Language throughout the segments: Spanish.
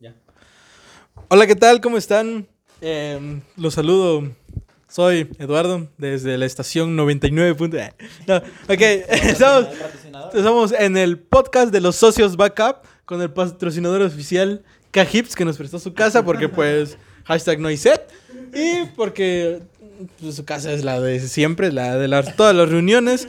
Ya. Hola, ¿qué tal? ¿Cómo están? Eh, los saludo. Soy Eduardo desde la estación 99. punto- eh, No, ok, estamos, estamos en el podcast de los socios Backup con el patrocinador oficial K-Hips que nos prestó su casa porque pues hashtag no hay set y porque pues, su casa es la de siempre, la de las, todas las reuniones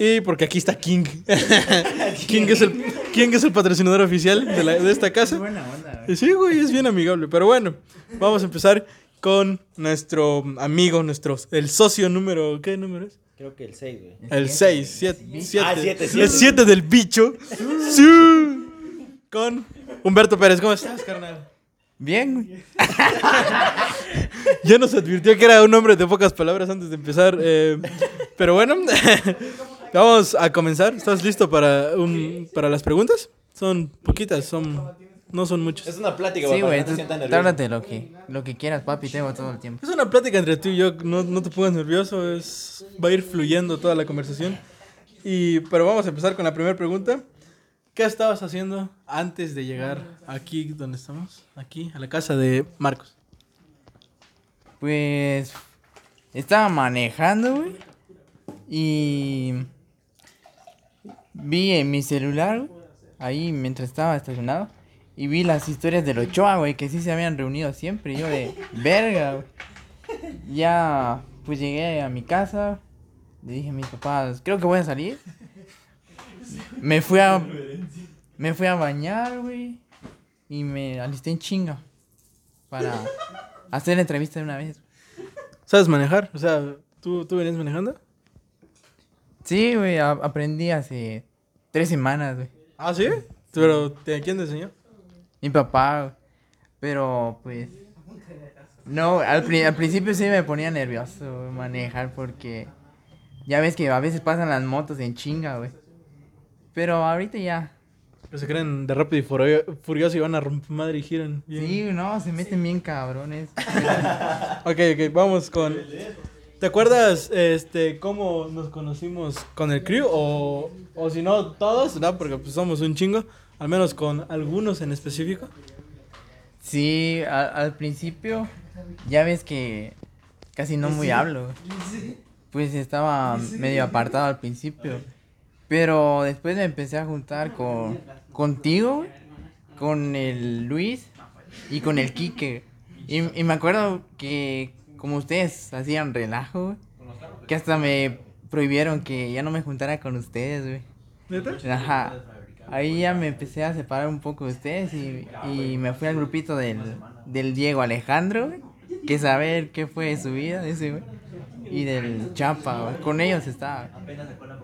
y porque aquí está King. King, es el, King es el patrocinador oficial de, la- de esta casa. Buena onda, Sí, güey, es bien amigable. Pero bueno, vamos a empezar con nuestro amigo, nuestro, el socio número, ¿qué número es? Creo que el 6, güey. El 6, 7, Ah, siete, El siete. 7 del bicho. Sí. Con Humberto Pérez. ¿Cómo estás, carnal? Bien, güey. Ya nos advirtió que era un hombre de pocas palabras antes de empezar. eh, pero bueno, vamos a comenzar. ¿Estás listo para, un, para las preguntas? Son poquitas, son, no son muchas. Es una plática, Sí, güey, no tú te sientas nervioso. tárdate lo que, lo que quieras, papi, tengo todo el tiempo. Es una plática entre tú y yo, no, no te pongas nervioso, es, va a ir fluyendo toda la conversación. Y, pero vamos a empezar con la primera pregunta. ¿Qué estabas haciendo antes de llegar aquí donde estamos? Aquí, a la casa de Marcos. Pues estaba manejando, güey. Y vi en mi celular, güey, ahí mientras estaba estacionado, y vi las historias del Ochoa, güey, que sí se habían reunido siempre. Y yo de verga, güey. Ya, pues llegué a mi casa, le dije a mis papás, creo que voy a salir. Me fui a, me fui a bañar, güey, y me alisté en chinga para hacer la entrevista de una vez. ¿Sabes manejar? O sea, ¿tú, tú venías manejando? Sí, güey, aprendí hace tres semanas, güey. Ah, ¿sí? Pero, ¿te- ¿quién te enseñó? Mi papá. Pero, pues... No, al, pri- al principio sí me ponía nervioso manejar porque... Ya ves que a veces pasan las motos en chinga, güey. Pero ahorita ya... Que se creen de rápido y furio- furioso y van a romper madre y giran. bien. Sí, no, se meten bien cabrones. Ok, ok, vamos con... ¿Te acuerdas este, cómo nos conocimos con el crew? O, o si no, todos, ¿no? Porque pues, somos un chingo. Al menos con algunos en específico. Sí, a- al principio, ya ves que casi no muy hablo. Pues estaba medio apartado al principio. Pero después me empecé a juntar con contigo, con el Luis y con el Quique. Y, y me acuerdo que como ustedes hacían relajo, que hasta me prohibieron que ya no me juntara con ustedes, güey. ¿Neta? Ajá. Ahí ya me empecé a separar un poco de ustedes y, y me fui al grupito del, del Diego Alejandro, que saber qué fue de su vida, ese güey. Y del Chapa, güey. Con ellos estaba.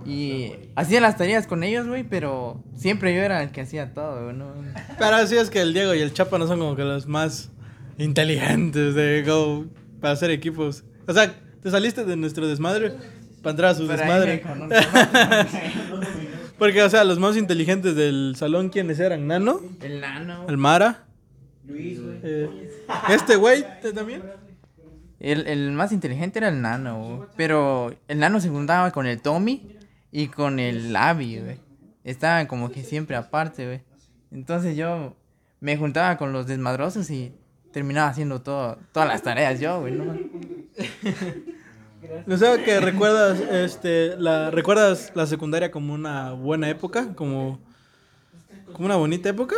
Y hacía las tareas con ellos, güey, pero siempre yo era el que hacía todo, güey, ¿no? Pero así es que el Diego y el Chapa no son como que los más inteligentes de go para hacer equipos. O sea, te saliste de nuestro desmadre para entrar a su Pero ahí desmadre. Porque, o sea, los más inteligentes del salón, ¿quiénes eran? ¿Nano? El nano. ¿El Mara? Eh, ¿Este güey también? El, el más inteligente era el nano, güey. Pero el nano se juntaba con el Tommy y con el Abby, güey. Estaban como que siempre aparte, güey. Entonces yo me juntaba con los desmadrosos y terminaba haciendo todo, todas las tareas yo, güey. ¿no? O sea, que recuerdas, este, la, recuerdas la secundaria como una buena época, como, como una bonita época.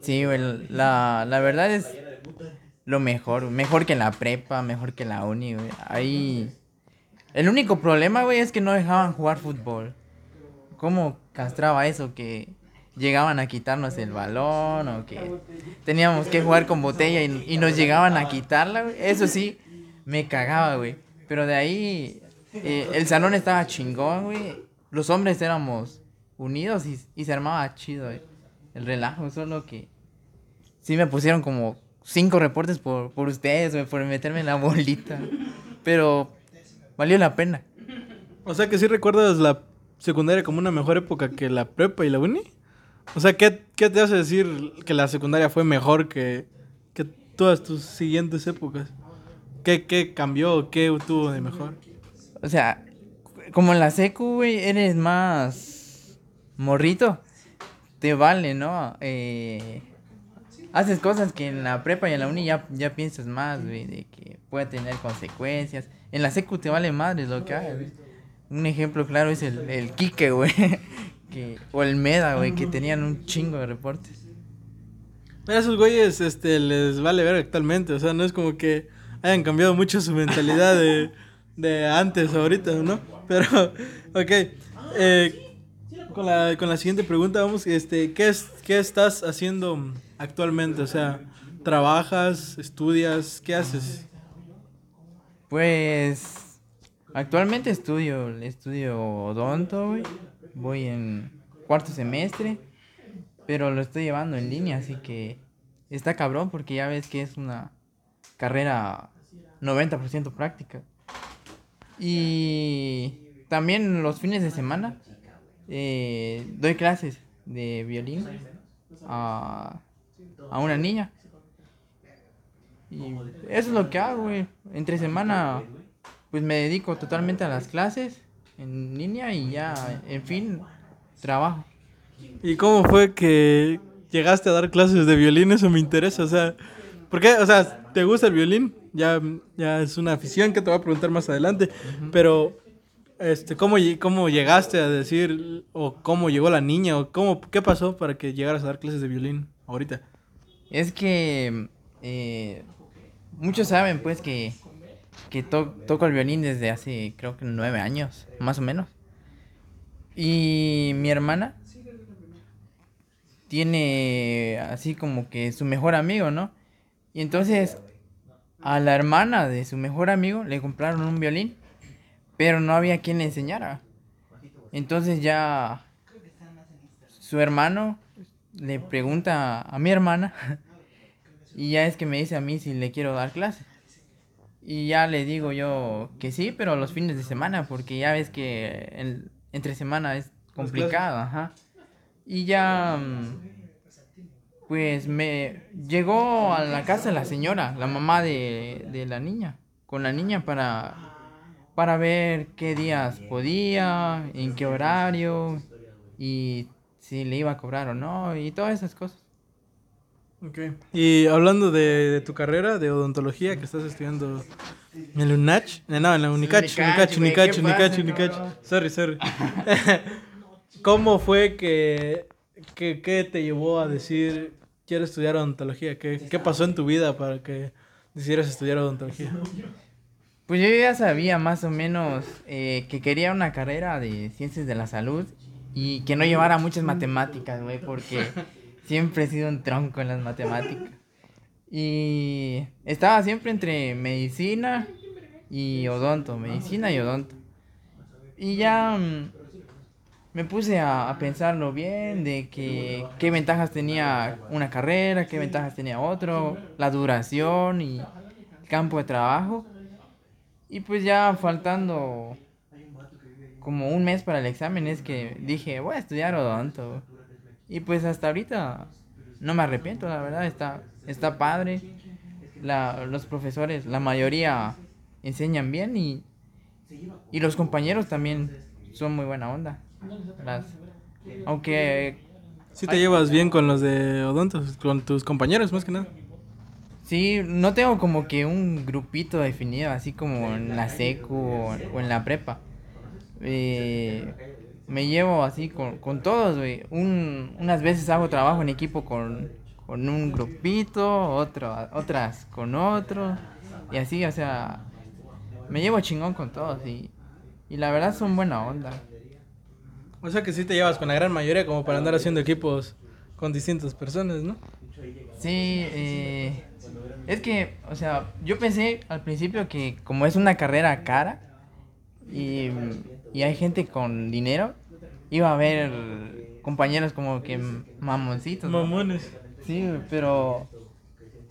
Sí, güey. La, la verdad es lo mejor. Mejor que la prepa, mejor que la uni, güey. Ahí... El único problema, güey, es que no dejaban jugar fútbol. ¿Cómo castraba eso? Que llegaban a quitarnos el balón o que teníamos que jugar con botella y, y nos llegaban a quitarla, güey. Eso sí, me cagaba, güey. Pero de ahí, eh, el salón estaba chingón, güey. Los hombres éramos unidos y, se armaba chido, güey. El relajo, solo que sí me pusieron como cinco reportes por, por ustedes, güey, por meterme en la bolita. Pero valió la pena. O sea, que sí recuerdas la secundaria como una mejor época que la prepa y la uni. O sea, ¿qué, qué te hace decir que la secundaria fue mejor que, que todas tus siguientes épocas? ¿Qué, qué cambió qué tuvo de mejor? O sea, como en la secu, güey, eres más morrito. Te vale, ¿no? Eh, haces cosas que en la prepa y en la uni ya, ya piensas más, güey, de que puede tener consecuencias. En la secu te vale madre lo que hagas, güey. Un ejemplo claro es el, el Quique, güey. Que, o el Meda, güey, que tenían un chingo de reportes. A esos güeyes este, les vale ver actualmente. O sea, no es como que hayan cambiado mucho su mentalidad de, de antes ahorita, ¿no? Pero, ok. Eh, con, la, con la siguiente pregunta, vamos. Este, ¿qué, es, ¿Qué estás haciendo actualmente? O sea, ¿trabajas? ¿Estudias? ¿Qué haces? Pues. Actualmente estudio, estudio odonto. Voy en cuarto semestre. Pero lo estoy llevando en línea, así que está cabrón porque ya ves que es una carrera 90% práctica. Y también los fines de semana eh, doy clases de violín a, a una niña. Y eso es lo que hago, güey. Entre semana, pues me dedico totalmente a las clases en línea y ya, en fin, trabajo. ¿Y cómo fue que llegaste a dar clases de violín? Eso me interesa, o sea, ¿por qué? O sea, ¿te gusta el violín? Ya, ya es una afición que te voy a preguntar más adelante, pero este, ¿cómo, ¿cómo llegaste a decir, o cómo llegó la niña, o cómo, qué pasó para que llegaras a dar clases de violín ahorita? Es que eh, muchos saben pues que, que to- toco el violín desde hace creo que nueve años, más o menos. Y mi hermana tiene así como que su mejor amigo, ¿no? Y entonces a la hermana de su mejor amigo le compraron un violín, pero no había quien le enseñara. Entonces ya su hermano le pregunta a mi hermana y ya es que me dice a mí si le quiero dar clase. Y ya le digo yo que sí, pero los fines de semana, porque ya ves que el, entre semana es complicado, ajá. Y ya, mm, pues me llegó a la casa la señora, la mamá de, de la niña, con la niña para, para ver qué días podía, en qué horario, y si le iba a cobrar o no, y todas esas cosas. Okay. Y hablando de, de tu carrera de odontología que estás estudiando en el UNACH, eh, no, en la Unicach, Unicach, Unicach, Unicach, ¿qué Unicach? Sorry, sorry. ¿Cómo fue que, que, que te llevó a decir quiero estudiar odontología? ¿Qué, ¿Qué pasó en tu vida para que decidieras estudiar odontología? Pues yo ya sabía más o menos eh, que quería una carrera de ciencias de la salud y que no llevara muchas matemáticas, güey, porque siempre he sido un tronco en las matemáticas. Y estaba siempre entre medicina y odonto, medicina y odonto. Y ya mm, me puse a, a pensarlo bien, de que qué ventajas tenía una carrera, qué ventajas tenía otro, la duración y el campo de trabajo. Y pues ya faltando como un mes para el examen es que dije, voy a estudiar odonto. Y pues hasta ahorita no me arrepiento, la verdad, está, está padre. La, los profesores, la mayoría enseñan bien y, y los compañeros también son muy buena onda. Las, aunque Si te llevas bien con los de odontos, con tus compañeros más que nada. Sí, no tengo como que un grupito definido, así como en la secu o, o en la prepa. Eh, me llevo así con, con todos, güey. Un, unas veces hago trabajo en equipo con, con un grupito, otro, otras con otro. Y así, o sea, me llevo chingón con todos y, y la verdad son buena onda. O sea que sí te llevas con la gran mayoría como para andar haciendo equipos con distintas personas, ¿no? Sí, eh, es que, o sea, yo pensé al principio que como es una carrera cara y, y hay gente con dinero, iba a haber compañeros como que mamoncitos. ¿no? Mamones. Sí, pero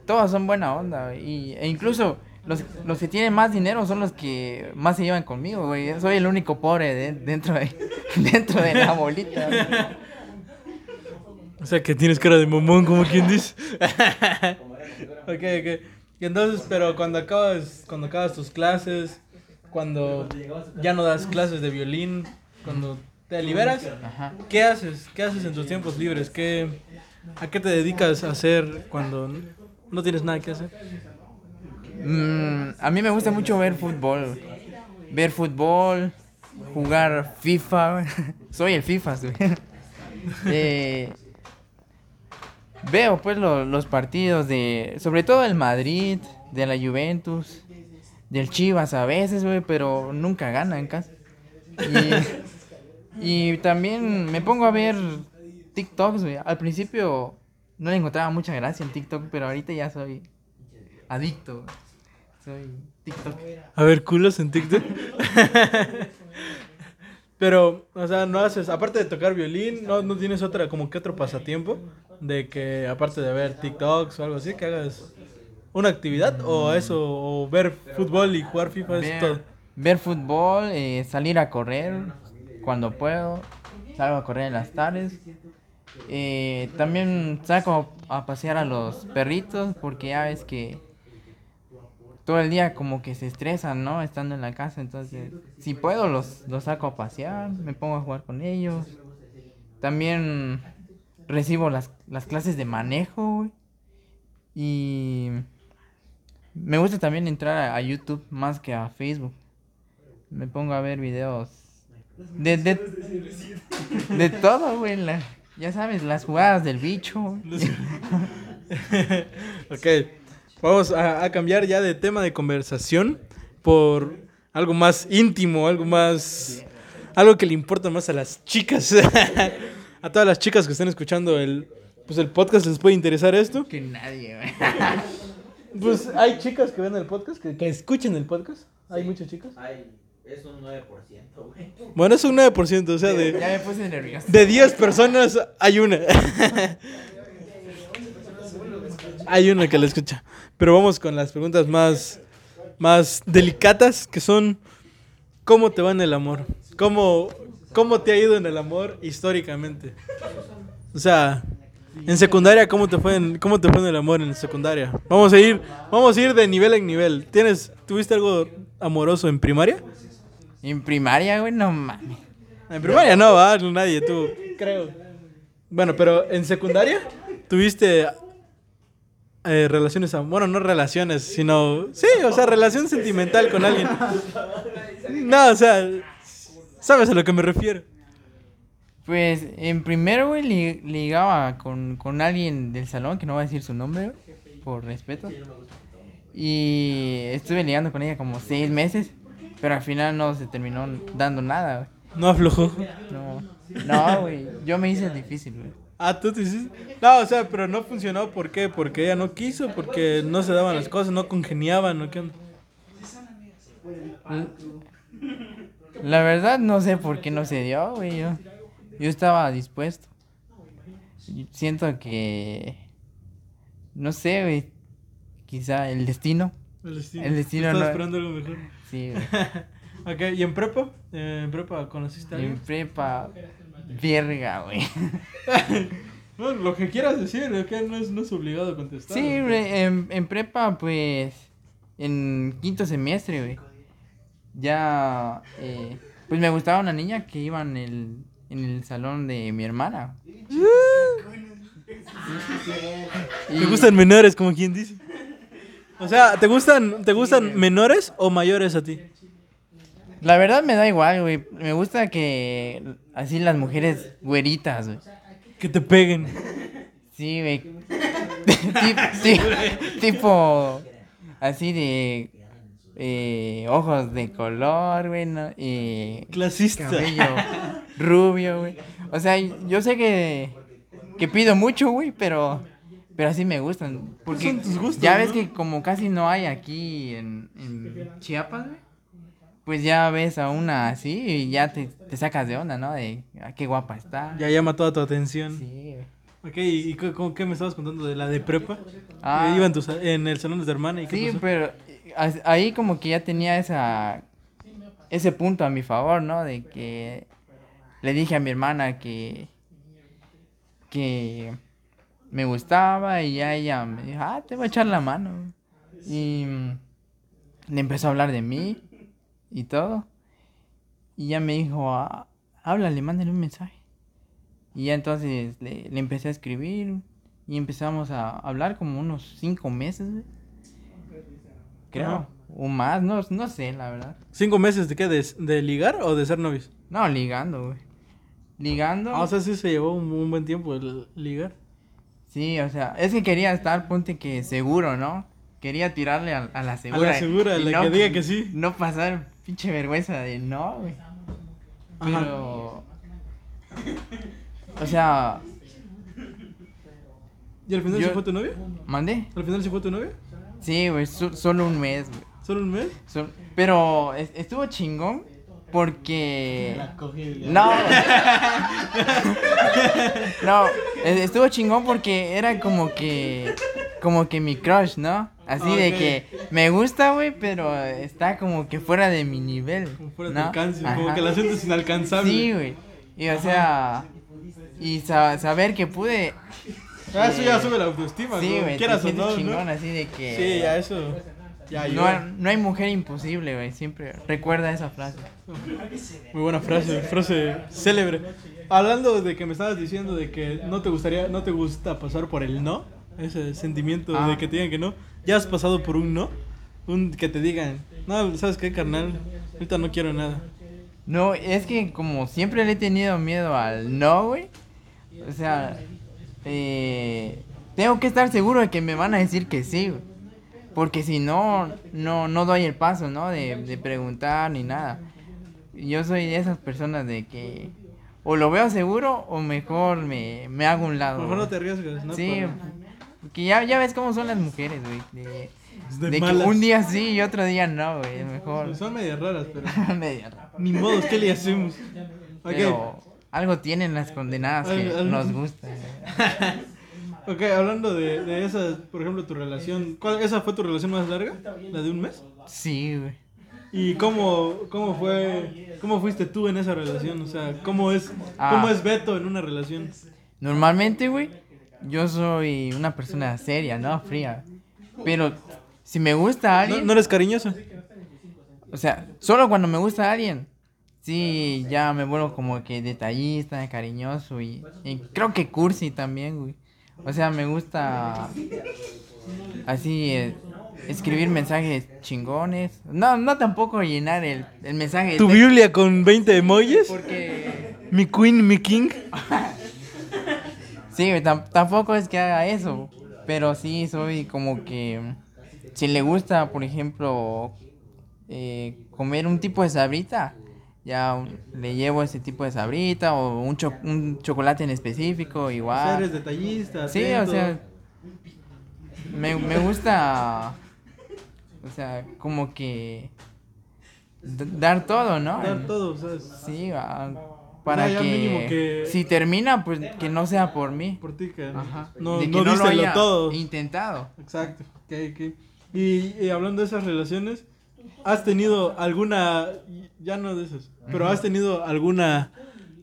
todos son buena onda y, e incluso los, los que tienen más dinero son los que más se llevan conmigo, güey. Soy el único pobre de- dentro, de, dentro de la bolita. güey. O sea que tienes cara de mamón, como quien dice. ok, ok. Y entonces, pero cuando acabas, cuando acabas tus clases, cuando ya no das clases de violín, cuando te liberas, Ajá. ¿qué haces? ¿Qué haces en tus tiempos libres? ¿Qué, ¿A qué te dedicas a hacer cuando no tienes nada que hacer? Mm, a mí me gusta mucho ver fútbol. Ver fútbol, jugar FIFA. Soy el FIFA. Eh, veo pues lo- los partidos de, sobre todo el Madrid, de la Juventus, del Chivas a veces, güey, pero nunca gana en casa. Y, y también me pongo a ver TikToks, güey. Al principio no le encontraba mucha gracia en TikTok, pero ahorita ya soy adicto. Soy TikTok. A ver, culos en TikTok. Pero, o sea, no haces, aparte de tocar violín, no, no tienes otra, como que otro pasatiempo de que, aparte de ver TikToks o algo así, que hagas una actividad o eso, o ver fútbol y jugar FIFA, es todo. Ver, ver fútbol, eh, salir a correr cuando puedo. Salgo a correr en las tardes. Eh, también saco a pasear a los perritos porque ya ves que todo el día como que se estresan, ¿no? Estando en la casa. Entonces, si puedo, los, los saco a pasear, me pongo a jugar con ellos. También recibo las, las clases de manejo, güey. Y me gusta también entrar a, a YouTube más que a Facebook. Me pongo a ver videos de, de, de todo, güey. la- ya sabes, las jugadas del bicho. ok, vamos a, a cambiar ya de tema de conversación por algo más íntimo, algo más... Algo que le importa más a las chicas. a todas las chicas que estén escuchando el, pues el podcast, ¿les puede interesar esto? Que nadie, güey. Pues hay chicas que ven el podcast, que, que escuchen el podcast. Hay muchas chicas. Ay, es un 9%, güey. Bueno, es un 9%, o sea, de, Ya me puse nervioso. de 10 personas hay una. hay una que la escucha. Pero vamos con las preguntas más, más delicadas, que son, ¿cómo te va en el amor? ¿Cómo, ¿Cómo te ha ido en el amor históricamente? O sea, en secundaria, ¿cómo te fue en, cómo te fue en el amor en secundaria? Vamos a ir, vamos a ir de nivel en nivel. ¿Tienes, tuviste algo amoroso en primaria? En primaria, güey, no mames. En primaria no, va, nadie, tú, creo. Bueno, pero en secundaria tuviste eh, relaciones, bueno, no relaciones, sino, sí, o sea, relación sentimental con alguien. No, o sea, sabes a lo que me refiero. Pues en primero, güey, li- ligaba con, con alguien del salón, que no voy a decir su nombre, por respeto. Y estuve ligando con ella como seis meses, pero al final no se terminó dando nada, güey. No aflojó. No, no, güey, yo me hice difícil, güey. Ah, tú te hiciste. No, o sea, pero no funcionó, ¿por qué? Porque ella no quiso, porque no se daban las cosas, no congeniaban, ¿o qué onda? La verdad no sé por qué no se dio, güey. Yo, yo estaba dispuesto. Siento que... No sé, güey. Quizá el destino. El destino. El destino Estaba no- esperando algo mejor. Sí, güey. Ok, ¿y en prepa? ¿En prepa conociste a En alguien? prepa... Verga, güey. No, lo que quieras decir, ¿ok? no, es, no es obligado a contestar. Sí, güey, en, en prepa, pues... En quinto semestre, güey. Ya... eh, pues me gustaba una niña que iba en el, en el salón de mi hermana. ¿Te gustan menores, como quien dice? O sea, ¿te gustan, ¿te gustan menores o mayores a ti? La verdad me da igual, güey. Me gusta que así las mujeres güeritas, güey. Que te peguen. Sí, güey. Sí, tipo así de eh, ojos de color, güey, ¿no? Clasista. cabello rubio, güey. O sea, yo sé que que pido mucho, güey, pero pero así me gustan, porque Son tus gustos, ya ves ¿no? que como casi no hay aquí en, en Chiapas, güey. Pues ya ves a una así y ya te, te sacas de onda, ¿no? De ah, qué guapa está. Ya llama toda tu atención. Sí. Ok, ¿y y qué, me estabas contando de la de prepa? Ah. Iba en, tu en el salón de tu hermana y qué Sí, pasó? pero eh, ahí como que ya tenía esa ese punto a mi favor, ¿no? De que le dije a mi hermana que que me gustaba y ya ella me dijo, ah, te voy a echar la mano. Y mm, le empezó a hablar de mí y todo. Y ya me dijo, ah, háblale, mándale un mensaje. Y ya entonces le, le empecé a escribir y empezamos a hablar como unos cinco meses, güey. Creo. Ajá. O más, no, no sé, la verdad. ¿Cinco meses de qué? ¿De, de ligar o de ser novios? No, ligando, güey. Ligando. Ah, o sea, sí se llevó un, un buen tiempo el ligar. Sí, o sea, es que quería estar, ponte que seguro, ¿no? Quería tirarle a, a la A segura. la segura, a y la no- que diga que sí. No pasar pinche vergüenza de no, güey. Pero. O sea, ¿Y al final Yo- se fue tu novia? ¿mandé? ¿Al final se fue tu novia? Sí, güey, so- solo un mes, güey. ¿Solo un mes? So- pero es- estuvo chingón porque... La cogí. No. no, es- estuvo chingón porque era como que como que mi crush, ¿no? Así de que me gusta, güey, pero está como que fuera de mi nivel. Como fuera de ¿no? alcance, como Ajá. que la sientes inalcanzable. Sí, güey. Y o sea, y sa- saber que pude Ah, eso ya sube la autoestima, Sí, güey, te Quieras o no, chingón ¿no? así de que Sí, ya eso. Ya, no, no hay mujer imposible, güey, siempre recuerda esa frase. Muy buena frase, frase célebre. Hablando de que me estabas diciendo de que no te gustaría, no te gusta pasar por el no, ese sentimiento Ah. de que te digan que no. ¿Ya has pasado por un no? Un que te digan, no, ¿sabes qué, carnal? Ahorita no quiero nada. No, es que como siempre le he tenido miedo al no, güey. O sea, eh, tengo que estar seguro de que me van a decir que sí, güey. Porque si no, no, no doy el paso, ¿no? De, de preguntar ni nada. Yo soy de esas personas de que o lo veo seguro o mejor me, me hago un lado. Mejor no te arriesgas, ¿no? Sí, Por- porque ya, ya ves cómo son las mujeres, güey. De, De de que un día sí y otro día no, güey. Mejor. Son medias raras, pero Media rara. ni modo, ¿qué le hacemos? Pero algo tienen las condenadas que Al- al- nos gusta. ok, hablando de, de esa, por ejemplo, tu relación, ¿cuál, ¿esa fue tu relación más larga? ¿La de un mes? Sí, güey. ¿Y cómo, cómo fue, cómo fuiste tú en esa relación? O sea, ¿cómo es, Ah. cómo es Beto en una relación? Normalmente, güey, yo soy una persona seria, ¿no? Fría. Pero si me gusta ¿No, alguien, no eres cariñoso? o sea, solo cuando me gusta alguien, sí, ya me vuelvo como que detallista, cariñoso y, y creo que cursi también, güey. O sea, me gusta así eh, escribir mensajes chingones. No, no tampoco llenar el, el mensaje. ¿Tu Biblia con 20 emojis? Porque ¿Mi queen, mi king? Sí, tampoco es que haga eso, pero sí soy como que si le gusta, por ejemplo, eh, comer un tipo de sabrita, ya le llevo ese tipo de sabrita o un, cho- un chocolate en específico, O sea, igual. eres detallista, Sí, o sea, me, me gusta, o sea, como que dar todo, ¿no? Dar todo, ¿sabes? Sí, ah, para que, que- si termina, pues que no sea por mí. Por ti que Ajá. no, de que no no lo haya todo. intentado. Exacto. ok, ok. Y, y hablando de esas relaciones, ¿has tenido alguna, ya no de esas, pero has tenido alguna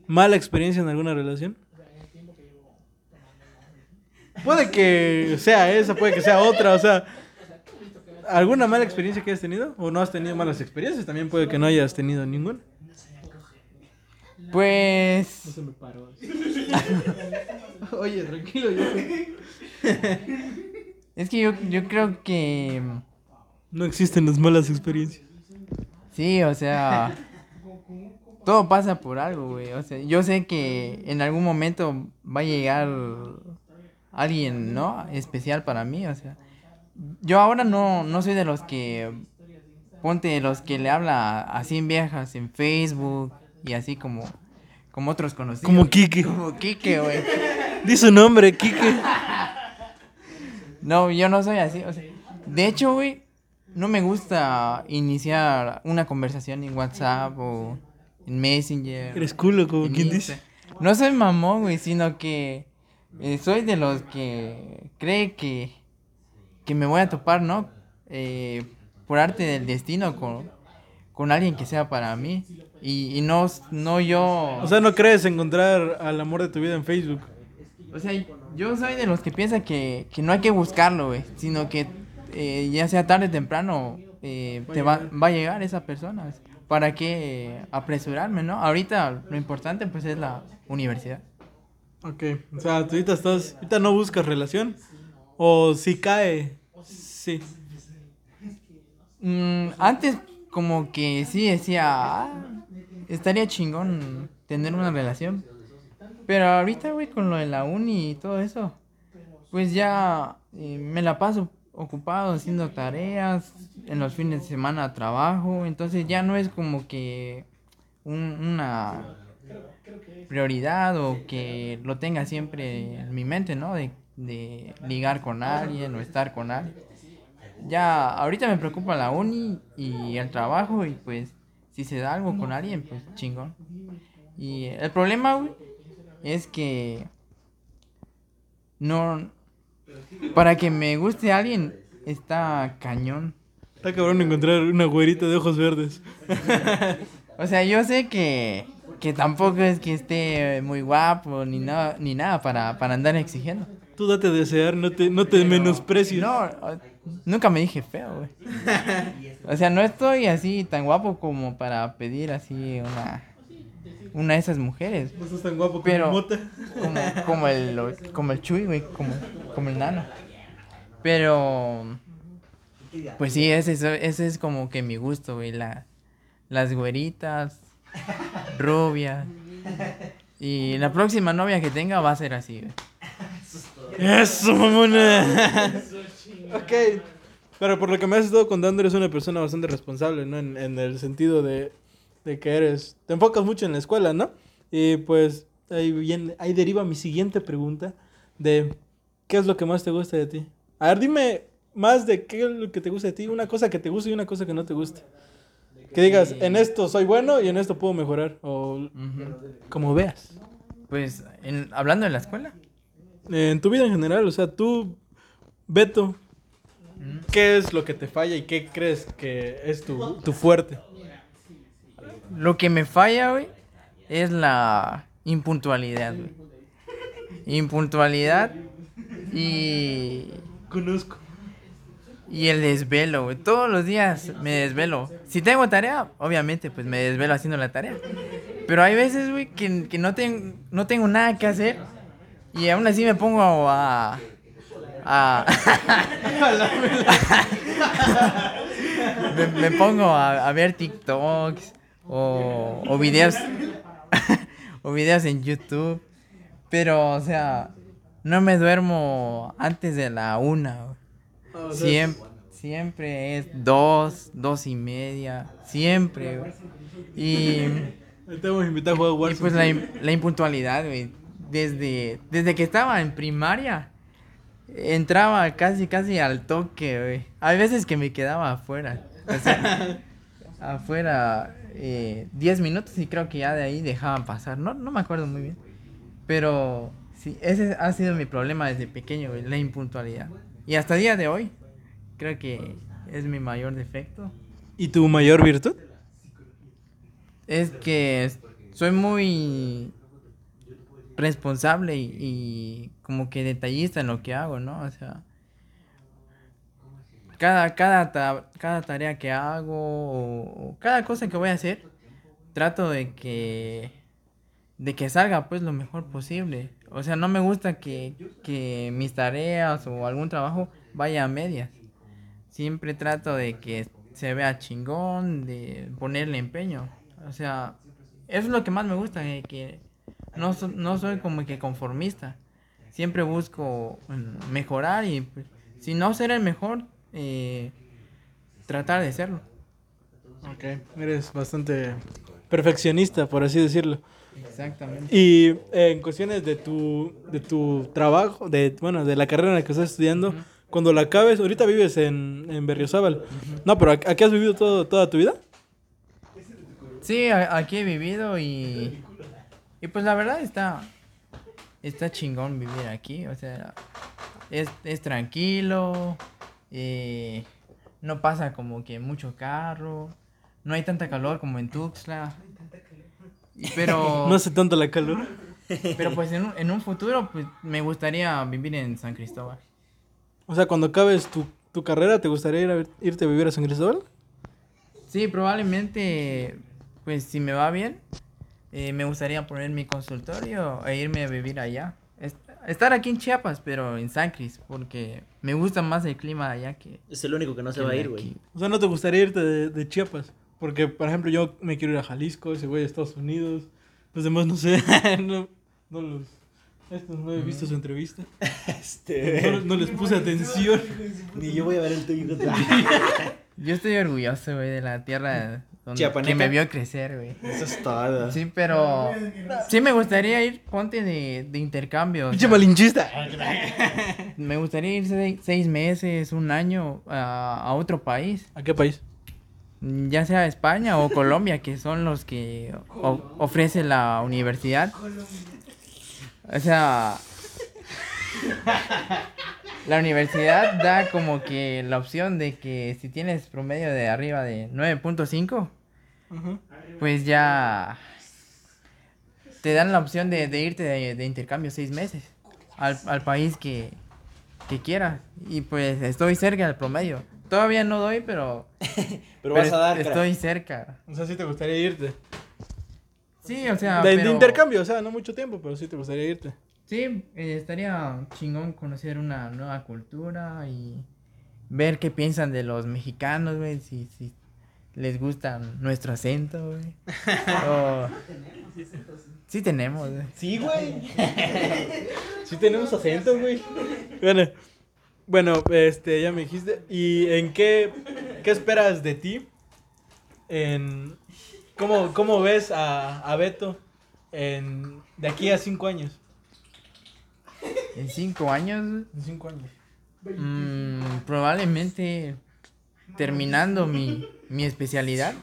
mala experiencia en alguna relación? Puede que sea esa, puede que sea otra, o sea, ¿alguna mala experiencia que hayas tenido? ¿O no has tenido malas experiencias? También puede que no hayas tenido ninguna. Pues se me paró. Oye, tranquilo, yo. es que yo, yo creo que No existen las malas experiencias. sí, o sea, todo pasa por algo, güey. O sea, yo sé que en algún momento va a llegar alguien, ¿no? Especial para mí, o sea. Yo ahora no, no soy de los que ponte de los que le habla a 100 viejas en Facebook y así como como otros conocidos. Como Kike. Como Kike, güey. Di su nombre, Kike. No, yo no soy así. O sea, de hecho, güey, no me gusta iniciar una conversación en WhatsApp o en Messenger. Eres culo, como en quien Insta. dice. No soy mamón, güey, sino que eh, soy de los que cree que, que me voy a topar, ¿no? Eh, por arte del destino con, con alguien que sea para mí. Y, y no, no yo... O sea, no crees encontrar al amor de tu vida en Facebook. O sea, yo soy de los que piensa que, que no hay que buscarlo, güey, sino que eh, ya sea tarde o temprano eh, Va te va, va a llegar esa persona. ¿Para qué eh, apresurarme, no? Ahorita lo importante pues es la universidad. Ok, o sea, tú ahorita estás, ahorita no buscas relación. O si cae, sí. Mm, antes como que sí decía, "Ah, estaría chingón tener una relación. Pero ahorita, güey, con lo de la uni y todo eso, pues ya eh, me la paso ocupado haciendo tareas, en los fines de semana trabajo, entonces ya no es como que un- una prioridad o que lo tenga siempre en mi mente, ¿no? De, de ligar con alguien o estar con alguien. Ya, ahorita me preocupa la uni y el trabajo y pues si se da algo con alguien, pues chingón. Y el problema, güey, es que no... Para que me guste alguien está cañón. Está cabrón encontrar una güerita de ojos verdes. O sea, yo sé que, que tampoco es que esté muy guapo ni nada, ni nada para, para andar exigiendo. Tú date a desear, no te, no te menosprecies. No, nunca me dije feo, güey. O sea, no estoy así tan guapo como para pedir así una, una de esas mujeres. No estás tan guapo Pero- como Mota. Como, como el, como el Chuy, güey, como, como el nano. Pero, pues sí, ese, es- ese es como que mi gusto, güey. La, las güeritas, rubias. Y la próxima novia que tenga va a ser así, güey. Eso, mamona. ok. Pero por lo que me has estado contando, eres una persona bastante responsable, ¿no? En, en el sentido de, de que eres. Te enfocas mucho en la escuela, ¿no? Y pues ahí, viene, ahí deriva mi siguiente pregunta: de ¿qué es lo que más te gusta de ti? A ver, dime más de qué es lo que te gusta de ti, una cosa que te gusta y una cosa que no te gusta. Que digas, en esto soy bueno y en esto puedo mejorar. O como veas. Pues, en- hablando de la escuela. En tu vida en general, o sea, tú, Beto, ¿qué es lo que te falla y qué crees que es tu, tu fuerte? Lo que me falla, güey, es la impuntualidad, güey. Impuntualidad y, Conozco. y el desvelo, güey. Todos los días me desvelo. Si tengo tarea, obviamente, pues me desvelo haciendo la tarea. Pero hay veces, güey, que, que no, ten- no tengo nada que hacer y aún así me pongo a... a me, me pongo a, a ver TikToks o, o videos o videos en YouTube. Pero, o sea, no me duermo antes de la una. güey. Siempre, siempre es dos, dos y media. Siempre. Y, Te hemos invitado a jugar y pues la, im- la impuntualidad, güey. Desde, desde que estaba en primaria, entraba casi, casi al toque, güey. Hay veces que me quedaba afuera. O sea, afuera eh, 10 minutos y creo que ya de ahí dejaban pasar. No, no me acuerdo muy bien. Pero sí, ese ha sido mi problema desde pequeño, güey, la impuntualidad. Y hasta el día de hoy, creo que es mi mayor defecto. ¿Y tu mayor virtud? Es que soy muy responsable y, como que detallista en lo que hago, ¿no? O sea, cada, cada, cada tarea que hago o, cada cosa que voy a hacer, trato de que, de que salga pues lo mejor posible. O sea, no me gusta que, que mis tareas o algún trabajo vaya a medias. Siempre trato de que se vea chingón, de ponerle empeño. O sea, eso es lo que más me gusta, que no, no soy como que conformista. Siempre busco mm, mejorar y pues, si no ser el mejor, eh, tratar de serlo. Ok, eres bastante perfeccionista, por así decirlo. Exactamente. Y eh, en cuestiones de tu, de tu trabajo, de, bueno, de la carrera en la que estás estudiando, cuando la acabes, ahorita vives en, en Berriozábal. No, pero ¿ac- ¿aquí has vivido todo, toda tu vida? Sí, aquí he vivido y, y pues la verdad está, está chingón vivir aquí, o sea, es, es tranquilo, eh, no pasa como que mucho carro, no hay tanta calor como en Tuxtla, pero, No hace tanto la calor. pero pues en un, en un futuro pues me gustaría vivir en San Cristóbal. O sea, cuando acabes tu, tu carrera, ¿te gustaría ir a, irte a vivir a San Cristóbal? Sí, probablemente, pues si me va bien, eh, me gustaría poner mi consultorio e irme a vivir allá. Est- estar aquí en Chiapas, pero en San Cris, porque me gusta más el clima allá que, Es el único que no se que va a ir, güey. O sea, ¿no te gustaría irte de, de Chiapas? Porque, por ejemplo, yo me quiero ir a Jalisco, ese güey a Estados Unidos. Los demás no sé. no, no los... Estos no he visto su entrevista. No, Este. no les puse atención. Ni yo voy a ver el tuyo. Yo estoy orgulloso, güey, de la tierra donde, que me vio crecer, güey. Eso es todo. Sí, pero sí me gustaría ir, ponte de, de intercambio. Pinche malinchista. me gustaría ir se- seis meses, un año a, a otro país. ¿A qué país? ya sea España o Colombia, que son los que o- ofrece la universidad. O sea, la universidad da como que la opción de que si tienes promedio de arriba de 9.5, pues ya te dan la opción de, de irte de, de intercambio seis meses al, al país que, que quieras. Y pues estoy cerca del promedio. Todavía no doy, pero, Pero vas a dar. crack. estoy cerca. O sea, sí te gustaría irte. Sí, o sea, de, intercambio, o sea, no mucho tiempo, pero sí te gustaría irte. Sí, eh, estaría chingón conocer una nueva cultura y ver qué piensan de los mexicanos, güey, si, si les gusta nuestro acento, güey. O- Sí tenemos, güey. Sí, güey. Sí tenemos acento, güey. Bueno, bueno, este, ya me dijiste. ¿Y en qué, qué esperas de ti? En, ¿cómo, ¿Cómo ves a, a Beto en, de aquí a cinco años? En cinco años, En cinco años. mm, probablemente terminando mi, mi especialidad.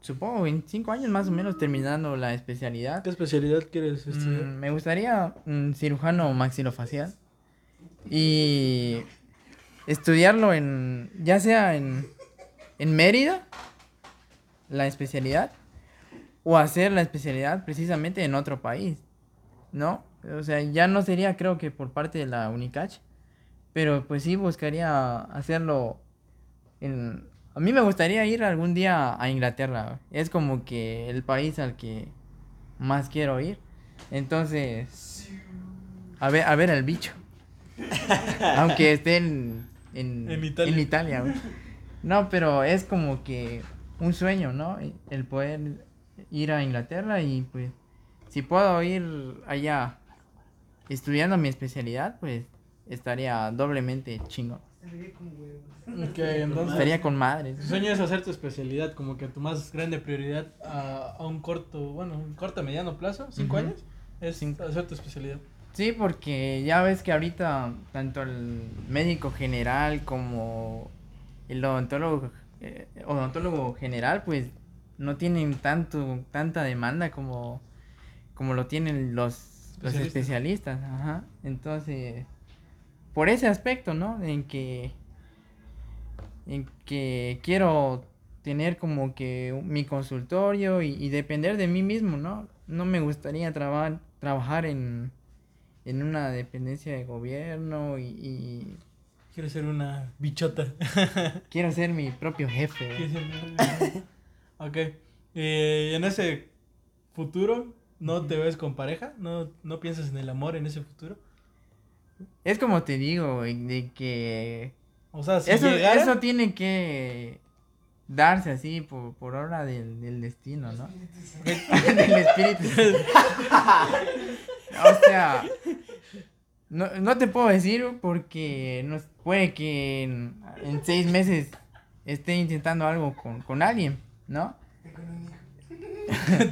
Supongo en cinco años más o menos terminando la especialidad. ¿Qué especialidad quieres estudiar? Mm, me gustaría un cirujano maxilofacial y estudiarlo en, ya sea en, en Mérida, la especialidad, o hacer la especialidad precisamente en otro país, ¿no? O sea, ya no sería creo que por parte de la Unicach, pero pues sí buscaría hacerlo en... A mí me gustaría ir algún día a Inglaterra, es como que el país al que más quiero ir. Entonces, a ver, a ver al bicho. Aunque esté en, en, En Italia. Italia, güey. No, pero es como que un sueño, ¿no? El poder ir a Inglaterra y pues, si puedo ir allá estudiando mi especialidad, pues estaría doblemente chingo. Ok, entonces. Estaría con madre. Tu sueño es hacer tu especialidad, como que tu más grande prioridad a, a un corto, bueno, un corto a mediano plazo, cinco años, es Cinco. hacer tu especialidad. Sí, porque ya ves que ahorita tanto el médico general como el odontólogo, eh, odontólogo general, pues no tienen tanto tanta demanda como, como lo tienen los, los Especialistas. especialistas. Ajá. Entonces, por ese aspecto, ¿no? En que, en que quiero tener como que mi consultorio y, y depender de mí mismo, ¿no? No me gustaría trabajar trabajar en, en una dependencia de gobierno y, y Quiero ser una bichota. quiero ser mi propio jefe. Quiero ser una- ok. Eh, en ese futuro, ¿no te ves con pareja? ¿No, ¿No piensas en el amor en ese futuro? Es como te digo, güey, de que O sea, si eso, llegara- eso tiene que darse así por, por obra del, del destino, ¿no? del espíritu. o sea, no, no te puedo decir porque no, puede que en, en seis meses esté intentando algo con, con alguien, ¿no?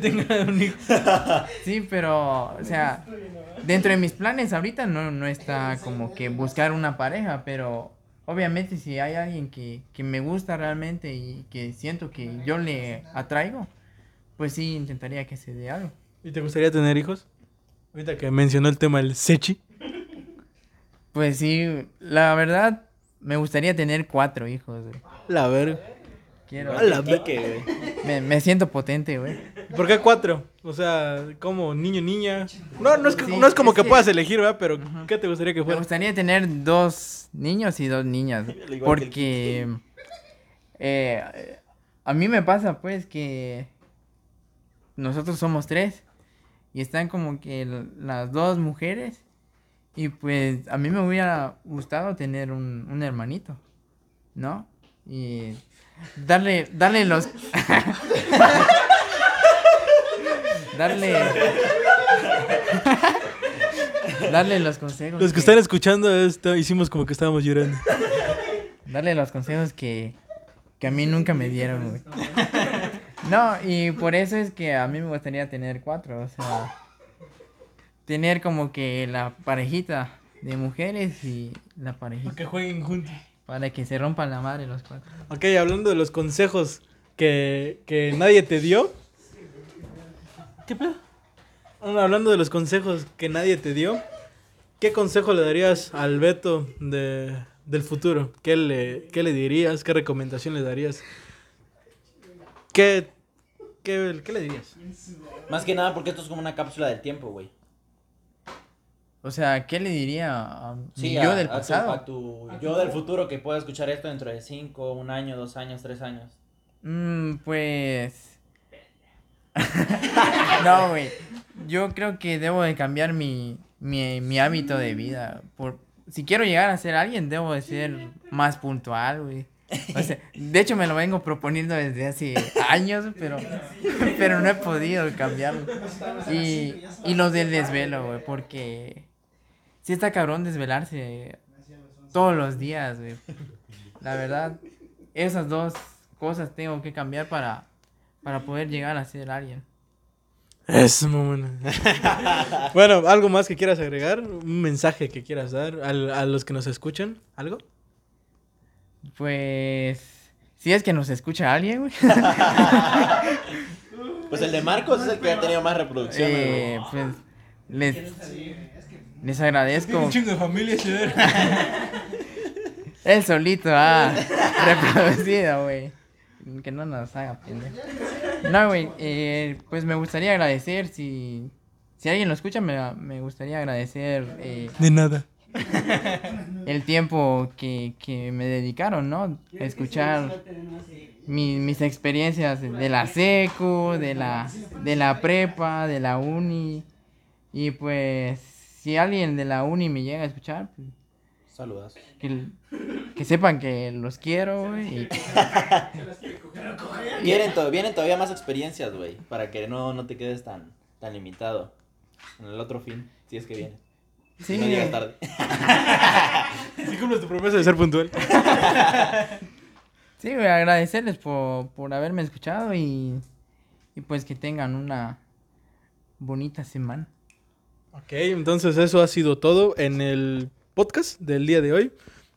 tenga un hijo. Sí, pero, o sea, dentro de mis planes ahorita no, no está como que buscar una pareja, pero obviamente si hay alguien que, que me gusta realmente y que siento que yo le atraigo, pues sí intentaría que se dé algo. ¿Y te gustaría tener hijos? Ahorita que mencionó el tema del Sechi. Pues sí, la verdad, me gustaría tener cuatro hijos, güey. La verga. Quiero, A la me, me siento potente, güey. ¿Por qué cuatro? O sea, como niño, niña. No, no es, que- Sí, no es como es que, que- puedas elegir, ¿verdad? Pero, Ujú. ¿qué te gustaría que Me fuera? gustaría tener dos niños y dos niñas. Porque eh, a mí me pasa pues que nosotros somos tres. Y están como que las dos mujeres. Y pues a mí me hubiera gustado tener un, un hermanito, ¿no? Y darle, darle los... darle... darle los consejos. Los que están escuchando esto, hicimos como que estábamos llorando. Darle los consejos que, que a mí nunca me dieron, güey. No, y por eso es que a mí me gustaría tener cuatro, o sea, tener como que la parejita de mujeres y la parejita Que jueguen juntos. para que se rompan la madre los cuatro. Ok, hablando de los consejos que, que nadie te dio. ¿Qué pedo? Ah, Hablando de los consejos que nadie te dio, ¿qué consejo le darías al Beto de, del futuro? ¿Qué le, ¿Qué le dirías? ¿Qué recomendación le darías? ¿Qué, qué, qué le dirías? Más que nada porque esto es como una cápsula del tiempo, güey. O sea, ¿qué le diría a mi Sí, yo a- del a tu- pasado? A tu, yo del futuro que pueda escuchar esto dentro de cinco, un año, dos años, tres años. Mm, pues... no, güey. Yo creo que debo de cambiar mi, mi, mi hábito de vida. Por, si quiero llegar a ser alguien, debo de ser más puntual, güey. O sea, de hecho me lo vengo proponiendo desde hace años, pero, pero no he podido cambiarlo. Y, y lo del desvelo, güey, porque sí está cabrón desvelarse todos los días, güey. La verdad, esas dos cosas tengo que cambiar para, para poder llegar a ser alguien. Eso, bueno. bueno, ¿algo más que quieras agregar? ¿Un mensaje que quieras dar al- a los que nos escuchan? ¿Algo? Pues, si es que nos escucha alguien, güey. Pues el de Marcos es el que ha tenido más reproducciones, eh, pues, les, les agradezco. de familia, Él solito ha reproducido, güey. Que no nos haga pendejo. No, güey, eh, pues me gustaría agradecer, si, si alguien lo escucha, me, me gustaría agradecer eh, De nada. el tiempo que, que me dedicaron, ¿no? A escuchar mi- mis experiencias de la secu, de la, de la prepa, de la uni. Y pues, si alguien de la uni me llega a escuchar, pues, Saludas. que, que sepan que los quiero, güey. y- Vienen, to- vienen todavía más experiencias, güey. Para que no, no te quedes tan, tan limitado. En el otro fin, si es que vienes. Sí, no llegas tarde. Si cumples tu promesa de ser puntual. sí, güey, agradecerles por, por haberme escuchado y, y pues que tengan una bonita semana. Ok, entonces eso ha sido todo en el podcast del día de hoy.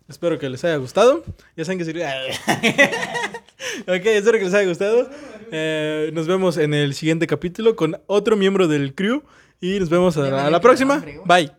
Espero que les haya gustado. Ya saben que sirvió. ok, espero que les haya gustado. Eh, nos vemos en el siguiente capítulo con otro miembro del crew. Y nos vemos a, a la próxima. Bye.